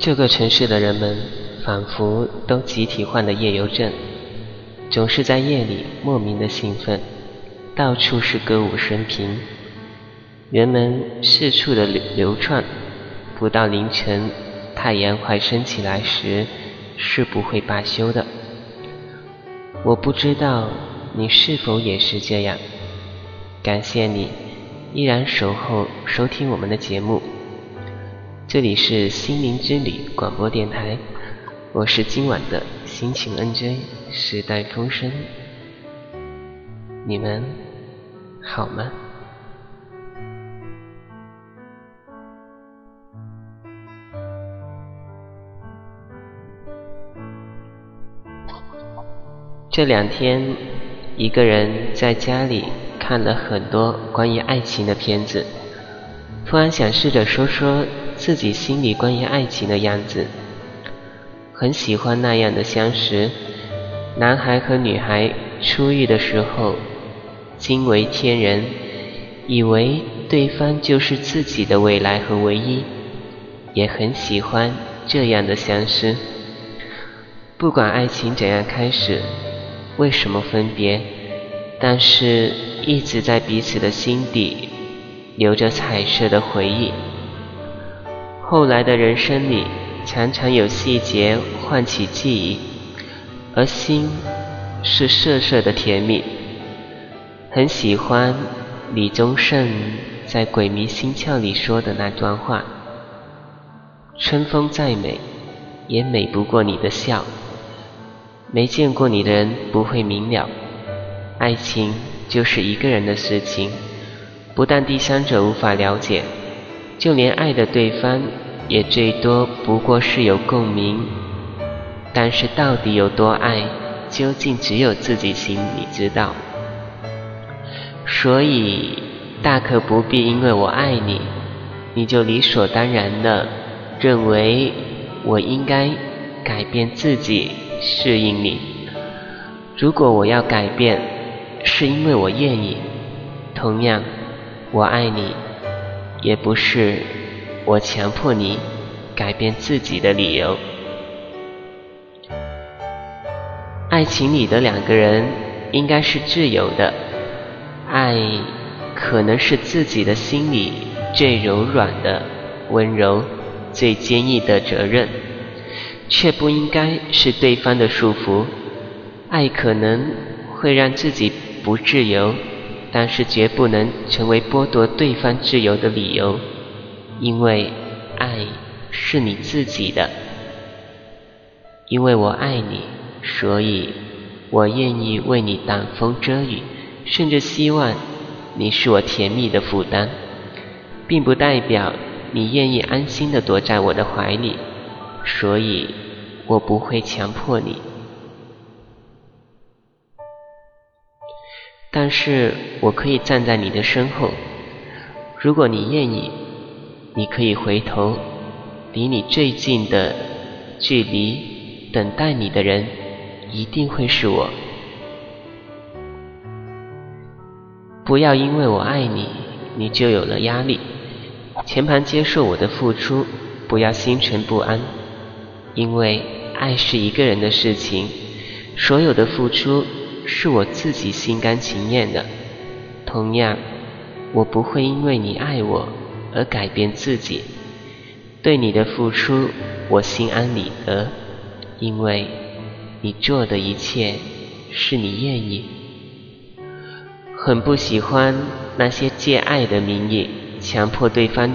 这个城市的人们仿佛都集体患了夜游症，总是在夜里莫名的兴奋，到处是歌舞升平，人们四处的流流窜，不到凌晨，太阳快升起来时，是不会罢休的。我不知道你是否也是这样，感谢你依然守候收听我们的节目。这里是心灵之旅广播电台，我是今晚的心情 NJ 时代风声，你们好吗？这两天，一个人在家里看了很多关于爱情的片子，突然想试着说说。自己心里关于爱情的样子，很喜欢那样的相识。男孩和女孩初遇的时候，惊为天人，以为对方就是自己的未来和唯一，也很喜欢这样的相识。不管爱情怎样开始，为什么分别，但是一直在彼此的心底留着彩色的回忆。后来的人生里，常常有细节唤起记忆，而心是涩涩的甜蜜。很喜欢李宗盛在《鬼迷心窍》里说的那段话：“春风再美，也美不过你的笑。没见过你的人不会明了，爱情就是一个人的事情，不但第三者无法了解。”就连爱的对方，也最多不过是有共鸣，但是到底有多爱，究竟只有自己心里知道。所以，大可不必因为我爱你，你就理所当然的认为我应该改变自己适应你。如果我要改变，是因为我愿意，同样，我爱你。也不是我强迫你改变自己的理由。爱情里的两个人应该是自由的，爱可能是自己的心里最柔软的温柔，最坚毅的责任，却不应该是对方的束缚。爱可能会让自己不自由。但是绝不能成为剥夺对方自由的理由，因为爱是你自己的。因为我爱你，所以我愿意为你挡风遮雨，甚至希望你是我甜蜜的负担，并不代表你愿意安心的躲在我的怀里，所以我不会强迫你。但是我可以站在你的身后，如果你愿意，你可以回头，离你最近的距离，等待你的人一定会是我。不要因为我爱你，你就有了压力，全盘接受我的付出，不要心存不安，因为爱是一个人的事情，所有的付出。是我自己心甘情愿的。同样，我不会因为你爱我而改变自己。对你的付出，我心安理得，因为你做的一切是你愿意。很不喜欢那些借爱的名义强迫对方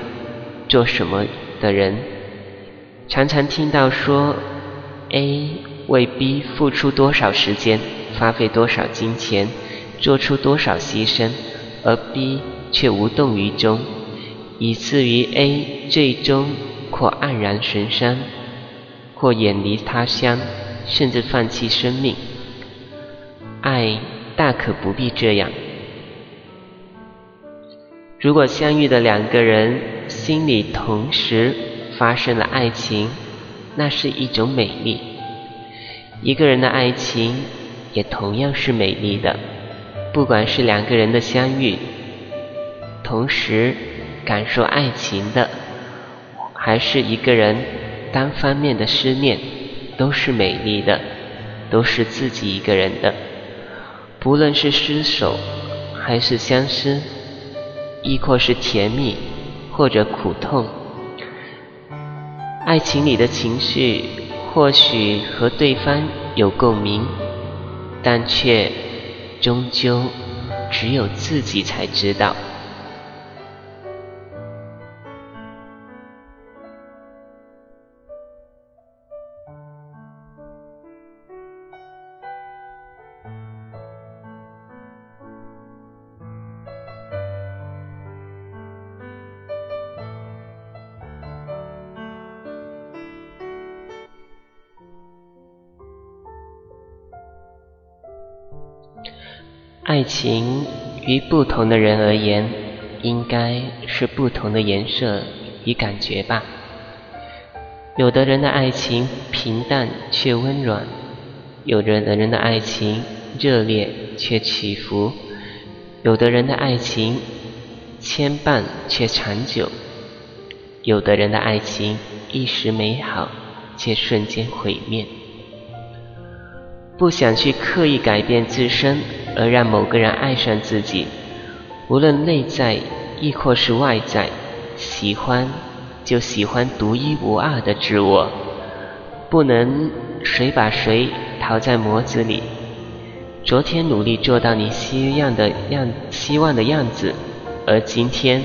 做什么的人。常常听到说，A 为 B 付出多少时间。花费多少金钱，做出多少牺牲，而 B 却无动于衷，以至于 A 最终或黯然神伤，或远离他乡，甚至放弃生命。爱大可不必这样。如果相遇的两个人心里同时发生了爱情，那是一种美丽。一个人的爱情。也同样是美丽的，不管是两个人的相遇，同时感受爱情的，还是一个人单方面的思念，都是美丽的，都是自己一个人的。不论是失手，还是相思，亦或是甜蜜，或者苦痛，爱情里的情绪或许和对方有共鸣，但却终究只有自己才知道。爱情于不同的人而言，应该是不同的颜色与感觉吧。有的人的爱情平淡却温暖，有的人的爱情热烈却起伏，有的人的爱情牵绊却长久，有的人的爱情一时美好却瞬间毁灭。不想去刻意改变自身，而让某个人爱上自己，无论内在亦或是外在，喜欢就喜欢独一无二的自我，不能谁把谁淘在模子里。昨天努力做到你希望的样希望的样子，而今天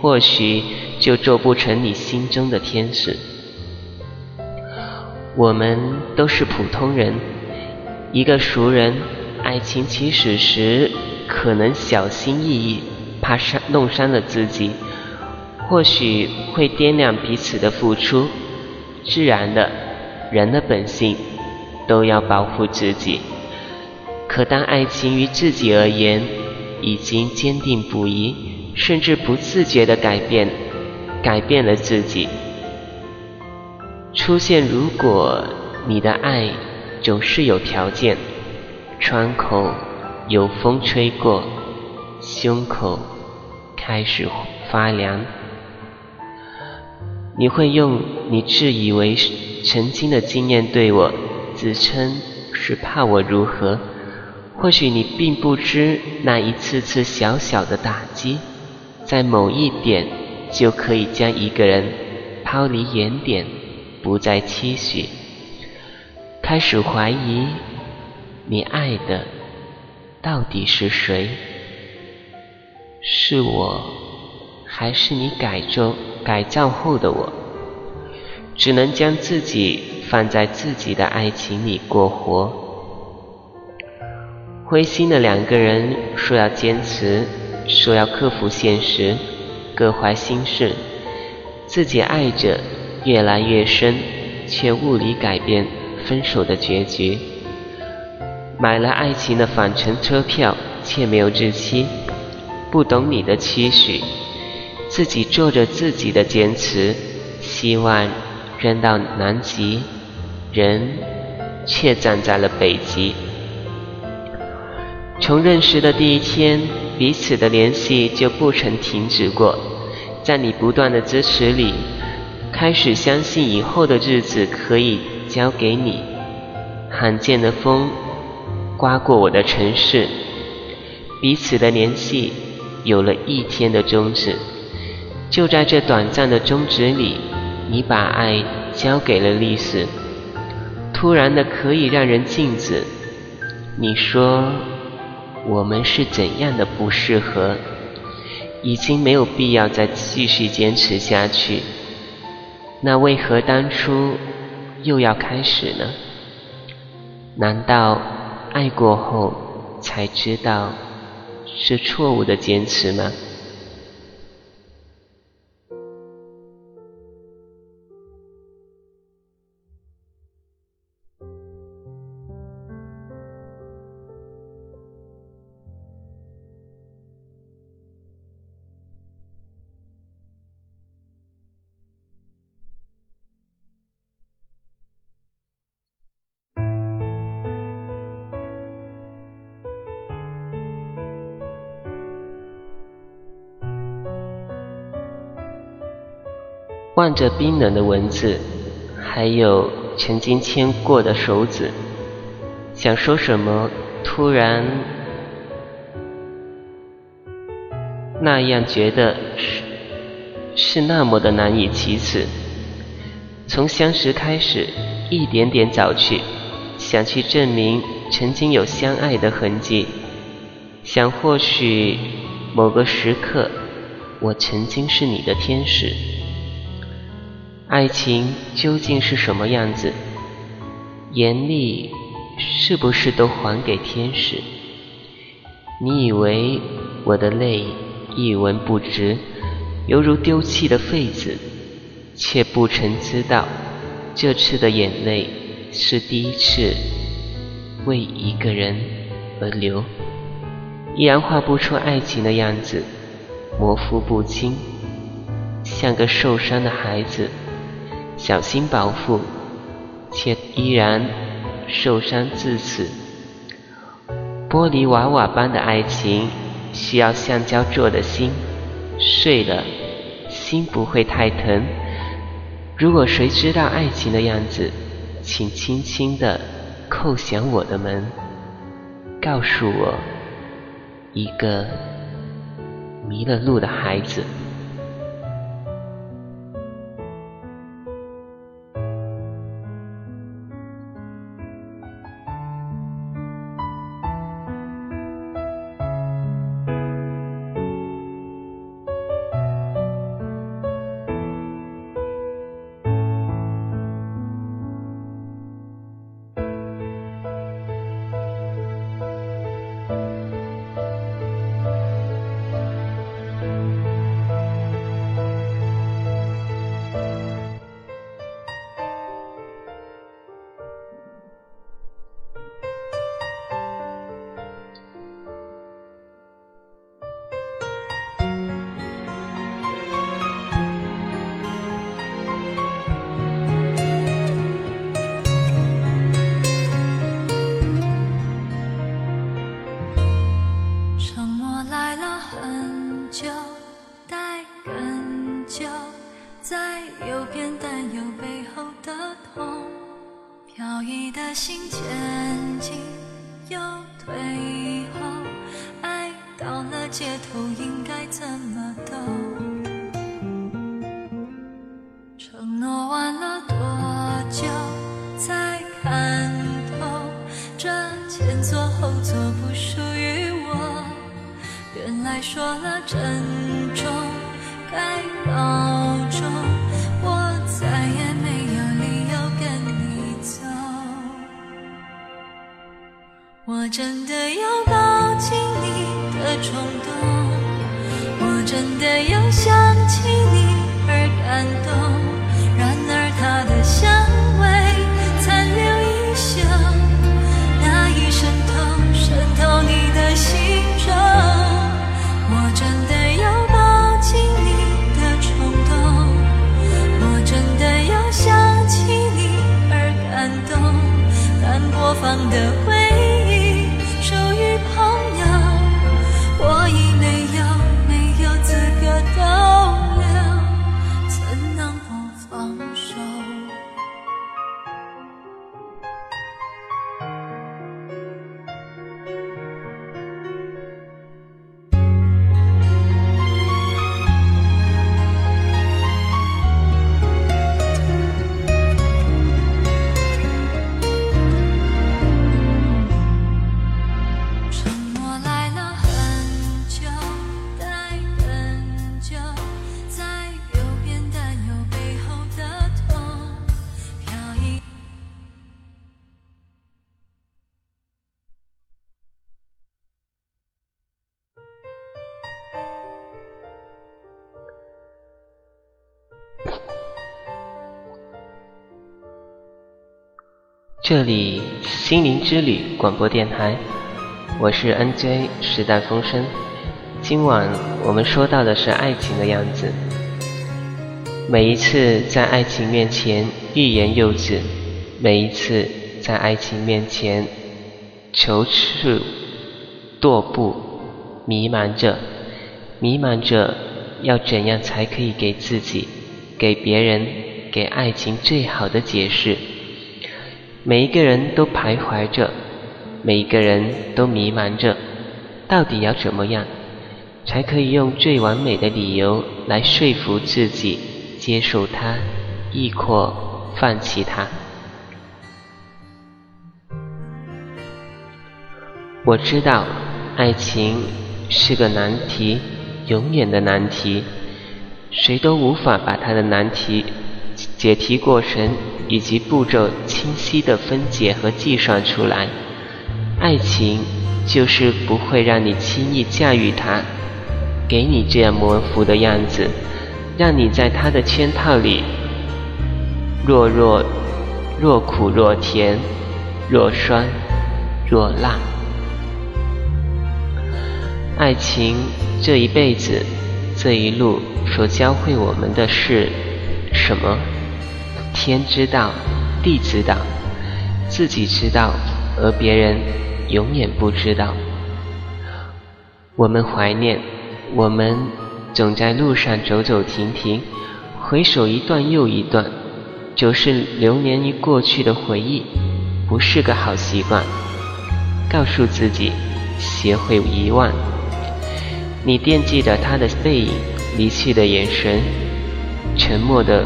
或许就做不成你心中的天使。我们都是普通人。一个熟人，爱情起始时可能小心翼翼，怕伤弄伤了自己，或许会掂量彼此的付出。自然的，人的本性都要保护自己。可当爱情于自己而言已经坚定不移，甚至不自觉的改变，改变了自己，出现如果你的爱。总是有条件，窗口有风吹过，胸口开始发凉。你会用你自以为曾经的经验对我自称是怕我如何？或许你并不知那一次次小小的打击，在某一点就可以将一个人抛离原点，不再期许。开始怀疑，你爱的到底是谁？是我，还是你改造改造后的我？只能将自己放在自己的爱情里过活。灰心的两个人说要坚持，说要克服现实，各怀心事，自己爱着越来越深，却物理改变。分手的结局，买了爱情的返程车票，却没有日期。不懂你的期许，自己做着自己的坚持，希望扔到南极，人却站在了北极。从认识的第一天，彼此的联系就不曾停止过。在你不断的支持里，开始相信以后的日子可以。交给你，罕见的风刮过我的城市，彼此的联系有了一天的终止。就在这短暂的终止里，你把爱交给了历史，突然的可以让人静止。你说我们是怎样的不适合，已经没有必要再继续坚持下去。那为何当初？又要开始呢？难道爱过后才知道是错误的坚持吗？望着冰冷的文字，还有曾经牵过的手指。想说什么，突然那样觉得是是那么的难以启齿。从相识开始，一点点找去，想去证明曾经有相爱的痕迹，想或许某个时刻，我曾经是你的天使。爱情究竟是什么样子？严厉是不是都还给天使？你以为我的泪一文不值，犹如丢弃的废纸？却不曾知道，这次的眼泪是第一次为一个人而流，依然画不出爱情的样子，模糊不清，像个受伤的孩子，小心保护，却依然受伤至此。玻璃娃娃般的爱情，需要橡胶做的心，碎了，心不会太疼。如果谁知道爱情的样子，请轻轻地叩响我的门，告诉我，一个迷了路的孩子。在右边担忧背后的痛，飘逸的心前进又退后，爱到了街头应该怎么走？承诺完了多久才看透？这前座后座不属于我，原来说了珍重，该懂。真的有抱紧你的冲动，我真的有想起你。这里心灵之旅广播电台，我是 NJ 时代风声。今晚我们说到的是爱情的样子。每一次在爱情面前欲言又止，每一次在爱情面前踌躇踱步，迷茫着，迷茫着要怎样才可以给自己、给别人、给爱情最好的解释。每一个人都徘徊着，每一个人都迷茫着，到底要怎么样，才可以用最完美的理由来说服自己接受他，亦或放弃他？我知道，爱情是个难题，永远的难题，谁都无法把它的难题解题过程以及步骤清晰的分解和计算出来。爱情就是不会让你轻易驾驭它，给你这样模糊的样子，让你在它的圈套里若若若苦若甜，若酸若辣。爱情这一辈子，这一路所教会我们的是什么？天知道，地知道，自己知道，而别人永远不知道。我们怀念，我们总在路上走走停停，回首一段又一段，就是流连于过去的回忆，不是个好习惯。告诉自己，学会遗忘。你惦记着他的背影，离去的眼神，沉默的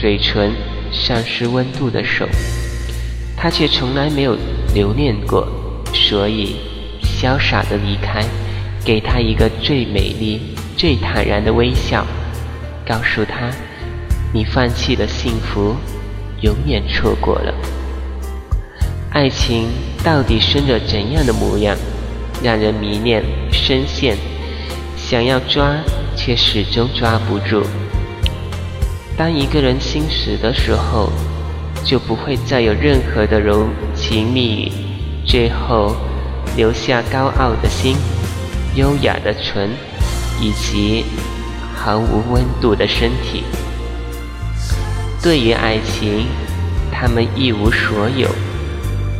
嘴唇，丧失温度的手，他却从来没有留恋过，所以潇洒的离开，给他一个最美丽、最坦然的微笑，告诉他，你放弃的幸福，永远错过了。爱情到底生着怎样的模样，让人迷恋深陷？想要抓，却始终抓不住。当一个人心死的时候，就不会再有任何的柔情蜜语，最后留下高傲的心、优雅的唇，以及毫无温度的身体。对于爱情，他们一无所有，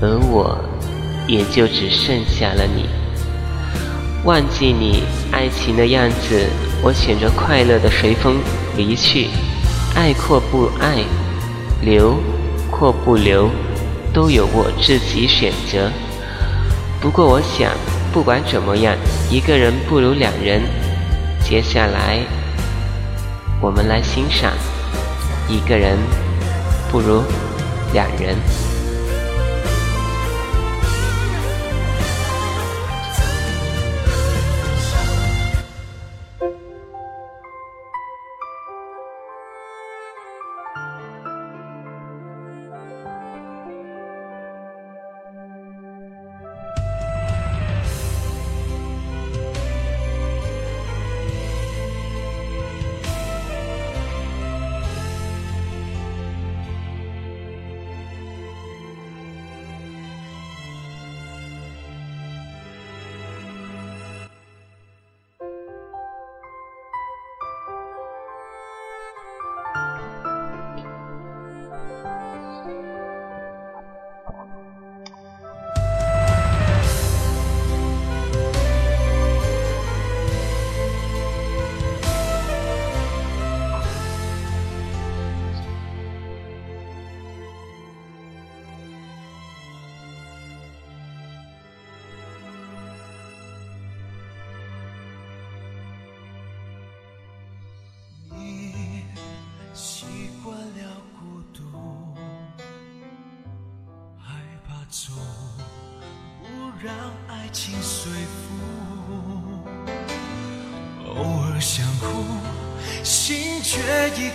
而我，也就只剩下了你。忘记你爱情的样子，我选择快乐的随风离去。爱或不爱，留或不留，都由我自己选择。不过我想，不管怎么样，一个人不如两人。接下来，我们来欣赏：一个人不如两人。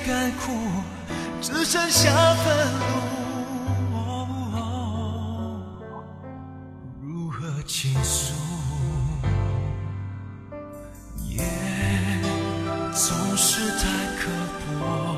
该哭，只剩下愤怒。如何倾诉？夜总是太刻薄。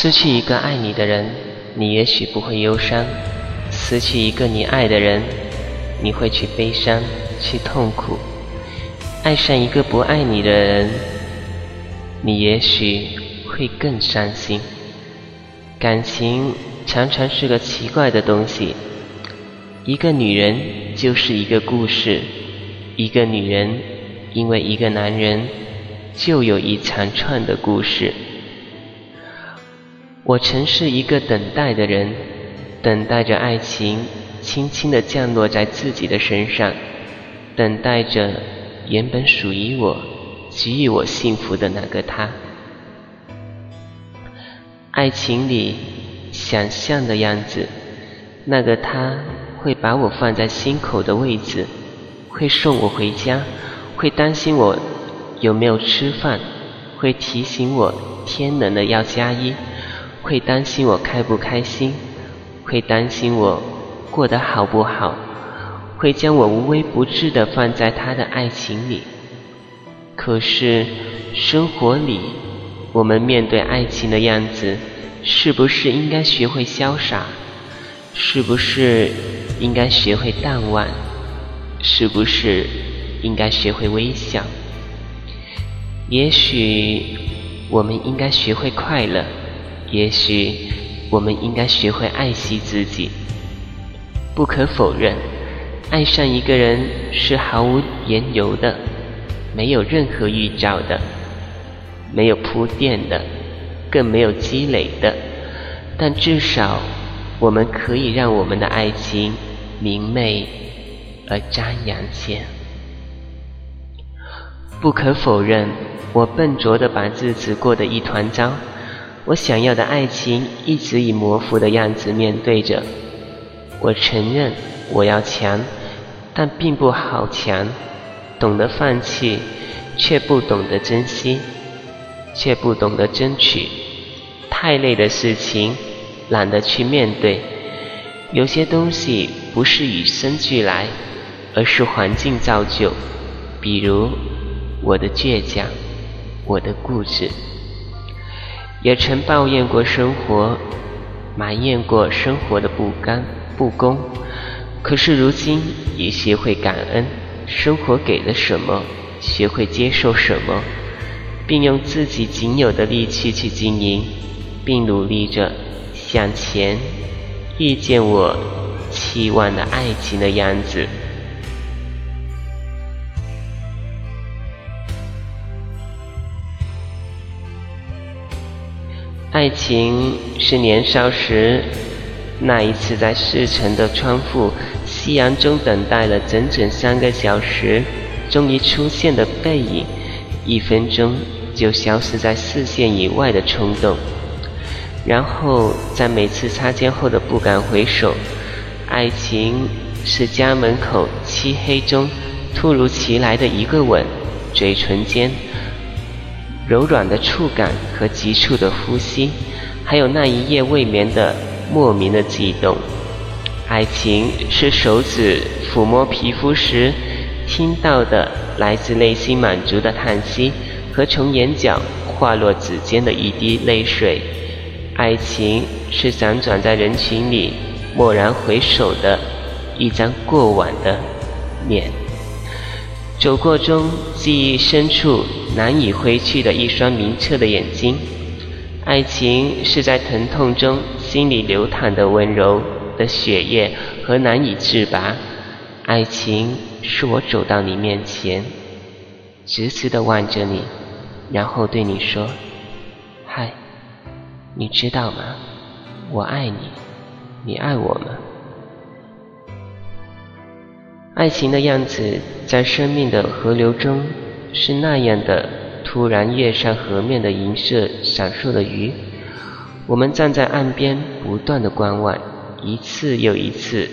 失去一个爱你的人，你也许不会忧伤；失去一个你爱的人，你会去悲伤、去痛苦；爱上一个不爱你的人，你也许会更伤心。感情常常是个奇怪的东西，一个女人就是一个故事，一个女人因为一个男人，就有一长串的故事。我曾是一个等待的人，等待着爱情轻轻地降落在自己的身上，等待着原本属于我、给予我幸福的那个他。爱情里想象的样子，那个他会把我放在心口的位置，会送我回家，会担心我有没有吃饭，会提醒我天冷了要加衣。会担心我开不开心，会担心我过得好不好，会将我无微不至的放在他的爱情里。可是生活里，我们面对爱情的样子，是不是应该学会潇洒？是不是应该学会淡忘？是不是应该学会微笑？也许我们应该学会快乐。也许我们应该学会爱惜自己。不可否认，爱上一个人是毫无缘由的，没有任何预兆的，没有铺垫的，更没有积累的。但至少，我们可以让我们的爱情明媚而张扬些。不可否认，我笨拙的把日子过得一团糟。我想要的爱情一直以模糊的样子面对着。我承认我要强，但并不好强。懂得放弃，却不懂得珍惜，却不懂得争取。太累的事情，懒得去面对。有些东西不是与生俱来，而是环境造就。比如我的倔强，我的固执。也曾抱怨过生活，埋怨过生活的不甘不公，可是如今已学会感恩，生活给了什么，学会接受什么，并用自己仅有的力气去经营，并努力着向前，遇见我期望的爱情的样子。爱情是年少时那一次在市城的窗户夕阳中等待了整整三个小时，终于出现的背影，一分钟就消失在视线以外的冲动，然后在每次擦肩后的不敢回首。爱情是家门口漆黑中突如其来的一个吻，嘴唇间。柔软的触感和急促的呼吸，还有那一夜未眠的莫名的悸动。爱情是手指抚摸皮肤时听到的来自内心满足的叹息，和从眼角滑落指尖的一滴泪水。爱情是辗转在人群里蓦然回首的一张过往的脸。走过中，记忆深处难以挥去的一双明澈的眼睛。爱情是在疼痛中心里流淌的温柔的血液和难以自拔。爱情是我走到你面前，直直的望着你，然后对你说：“嗨，你知道吗？我爱你，你爱我吗？”爱情的样子，在生命的河流中，是那样的突然跃上河面的银色闪烁的鱼。我们站在岸边，不断的观望，一次又一次，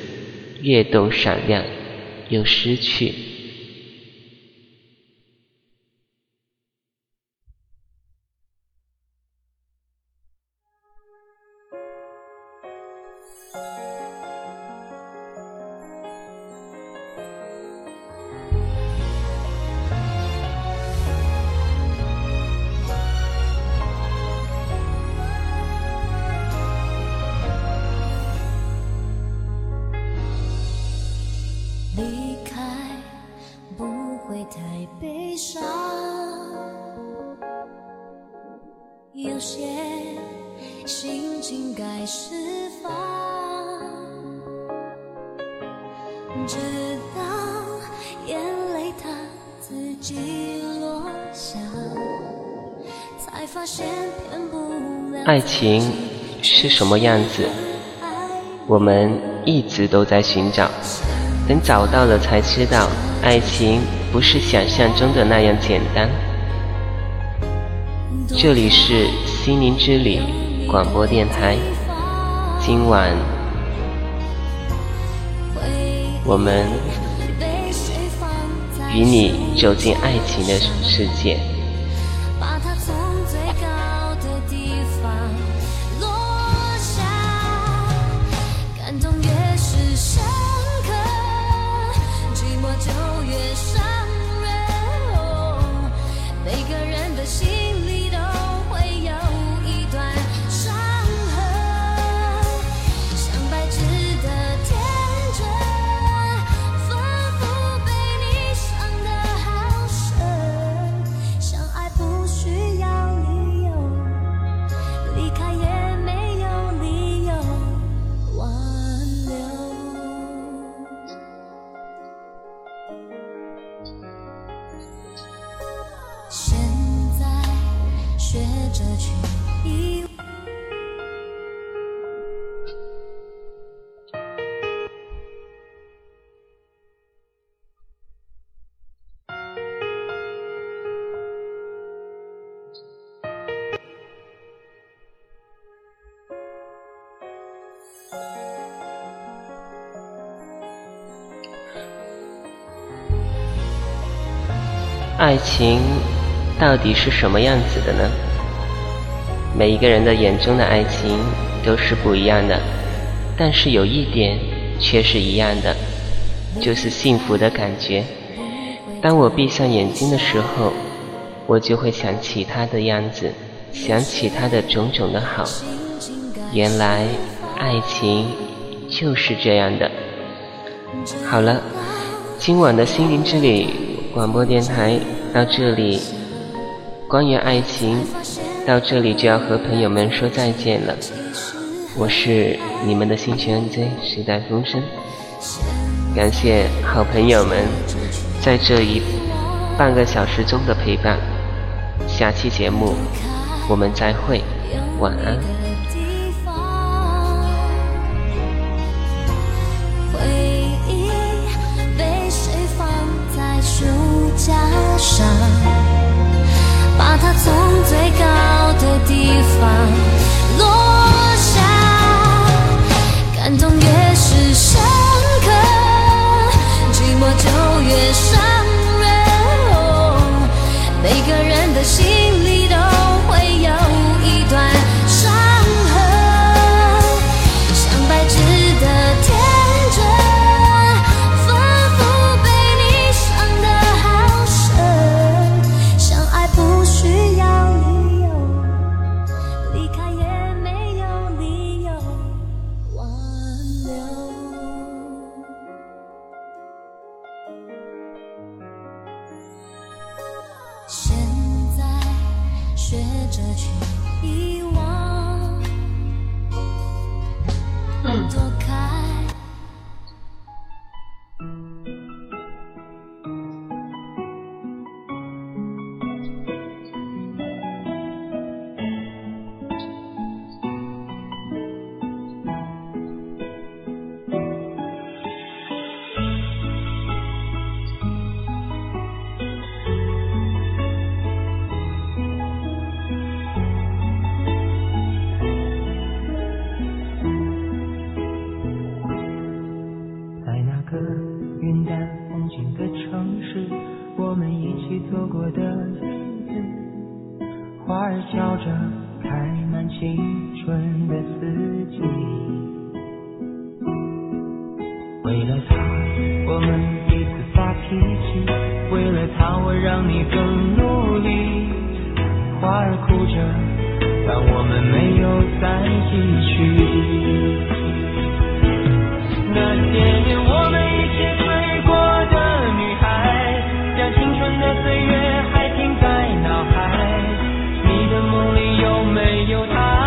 跃动闪亮，又失去。爱情是什么样子？我们一直都在寻找，等找到了才知道，爱情不是想象中的那样简单。这里是心灵之旅广播电台，今晚我们与你走进爱情的世界。爱情到底是什么样子的呢？每一个人的眼中的爱情都是不一样的，但是有一点却是一样的，就是幸福的感觉。当我闭上眼睛的时候，我就会想起他的样子，想起他的种种的好。原来爱情就是这样的。好了，今晚的心灵之旅广播电台到这里，关于爱情。到这里就要和朋友们说再见了，我是你们的星群 NJ 时代风声，感谢好朋友们在这一半个小时中的陪伴，下期节目我们再会，晚安。把它从最高的地方落下，感动越是深刻，寂寞就越伤人。每个人的心颗云淡风轻的城市，我们一起走过的日子，花儿笑着开满青春的四季。为了他，我们彼此发脾气；为了他，我让你更努力。花儿哭着，但我们没有再继续。那些年。有他。